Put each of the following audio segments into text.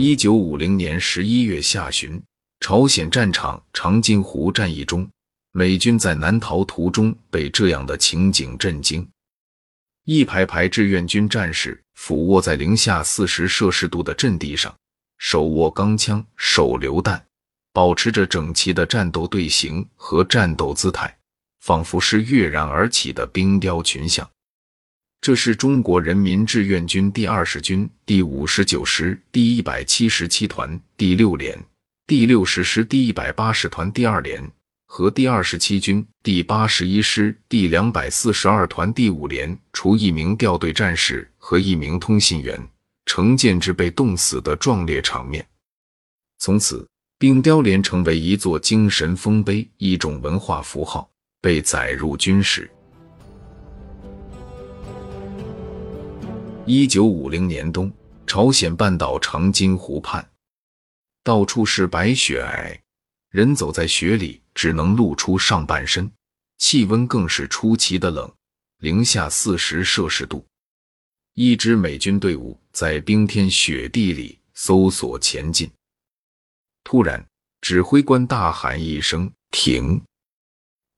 一九五零年十一月下旬，朝鲜战场长津湖战役中，美军在南逃途中被这样的情景震惊：一排排志愿军战士俯卧在零下四十摄氏度的阵地上，手握钢枪，手榴弹，保持着整齐的战斗队形和战斗姿态，仿佛是跃然而起的冰雕群像。这是中国人民志愿军第二十军第五十九师第一百七十七团第六连、第六十师第一百八十团第二连和第二十七军第八十一师第两百四十二团第五连，除一名调队战士和一名通信员，成建制被冻死的壮烈场面。从此，冰雕连成为一座精神丰碑，一种文化符号，被载入军史。一九五零年冬，朝鲜半岛长津湖畔，到处是白雪皑，人走在雪里只能露出上半身，气温更是出奇的冷，零下四十摄氏度。一支美军队伍在冰天雪地里搜索前进。突然，指挥官大喊一声“停”，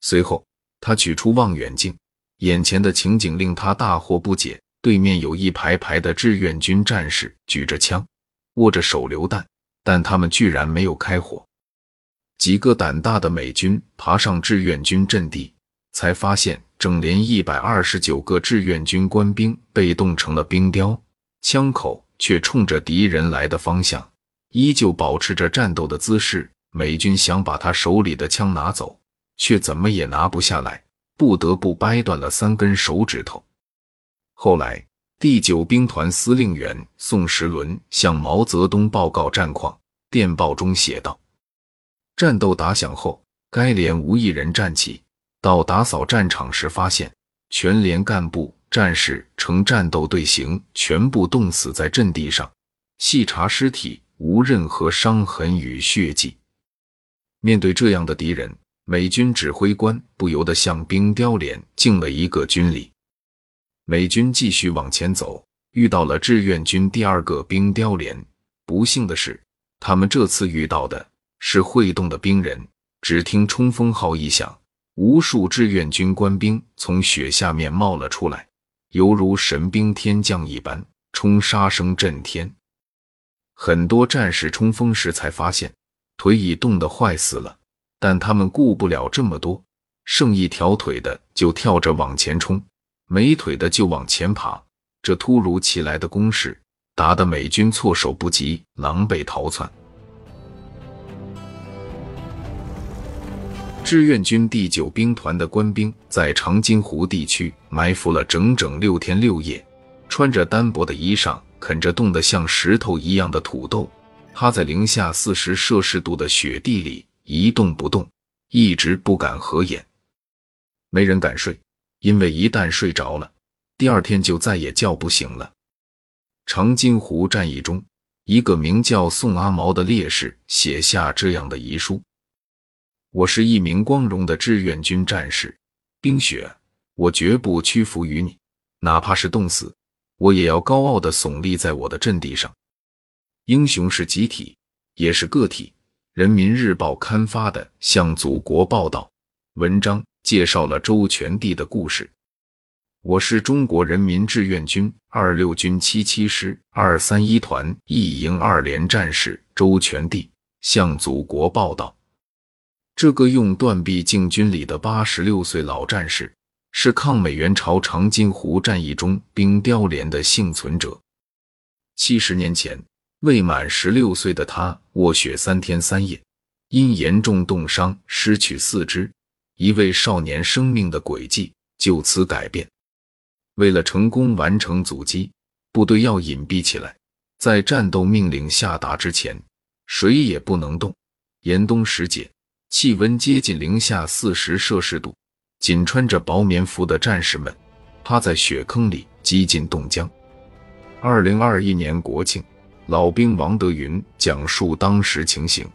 随后他取出望远镜，眼前的情景令他大惑不解。对面有一排排的志愿军战士，举着枪，握着手榴弹，但他们居然没有开火。几个胆大的美军爬上志愿军阵地，才发现整连一百二十九个志愿军官兵被冻成了冰雕，枪口却冲着敌人来的方向，依旧保持着战斗的姿势。美军想把他手里的枪拿走，却怎么也拿不下来，不得不掰断了三根手指头。后来，第九兵团司令员宋时轮向毛泽东报告战况，电报中写道：“战斗打响后，该连无一人站起。到打扫战场时，发现全连干部、战士呈战斗队形，全部冻死在阵地上。细查尸体，无任何伤痕与血迹。”面对这样的敌人，美军指挥官不由得向冰雕连敬了一个军礼。美军继续往前走，遇到了志愿军第二个冰雕连。不幸的是，他们这次遇到的是会动的冰人。只听冲锋号一响，无数志愿军官兵从雪下面冒了出来，犹如神兵天将一般，冲杀声震天。很多战士冲锋时才发现腿已冻得坏死了，但他们顾不了这么多，剩一条腿的就跳着往前冲。没腿的就往前爬，这突如其来的攻势打得美军措手不及，狼狈逃窜。志愿军第九兵团的官兵在长津湖地区埋伏了整整六天六夜，穿着单薄的衣裳，啃着冻得像石头一样的土豆，趴在零下四十摄氏度的雪地里一动不动，一直不敢合眼，没人敢睡。因为一旦睡着了，第二天就再也叫不醒了。长津湖战役中，一个名叫宋阿毛的烈士写下这样的遗书：“我是一名光荣的志愿军战士，冰雪，我绝不屈服于你，哪怕是冻死，我也要高傲的耸立在我的阵地上。英雄是集体，也是个体。”人民日报刊发的《向祖国报道》文章。介绍了周全帝的故事。我是中国人民志愿军二六军七七师二三一团一营二连战士周全帝，向祖国报道。这个用断臂进军里的八十六岁老战士，是抗美援朝长津湖战役中冰雕连的幸存者。七十年前，未满十六岁的他卧雪三天三夜，因严重冻伤失去四肢。一位少年生命的轨迹就此改变。为了成功完成阻击，部队要隐蔽起来，在战斗命令下达之前，谁也不能动。严冬时节，气温接近零下四十摄氏度，仅穿着薄棉服的战士们趴在雪坑里，几近冻僵。二零二一年国庆，老兵王德云讲述当时情形：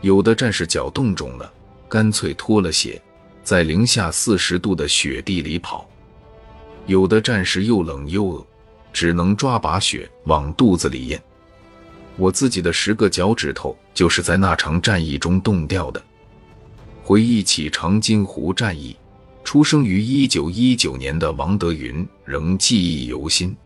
有的战士脚冻肿了。干脆脱了鞋，在零下四十度的雪地里跑。有的战士又冷又饿，只能抓把雪往肚子里咽。我自己的十个脚趾头就是在那场战役中冻掉的。回忆起长津湖战役，出生于一九一九年的王德云仍记忆犹新。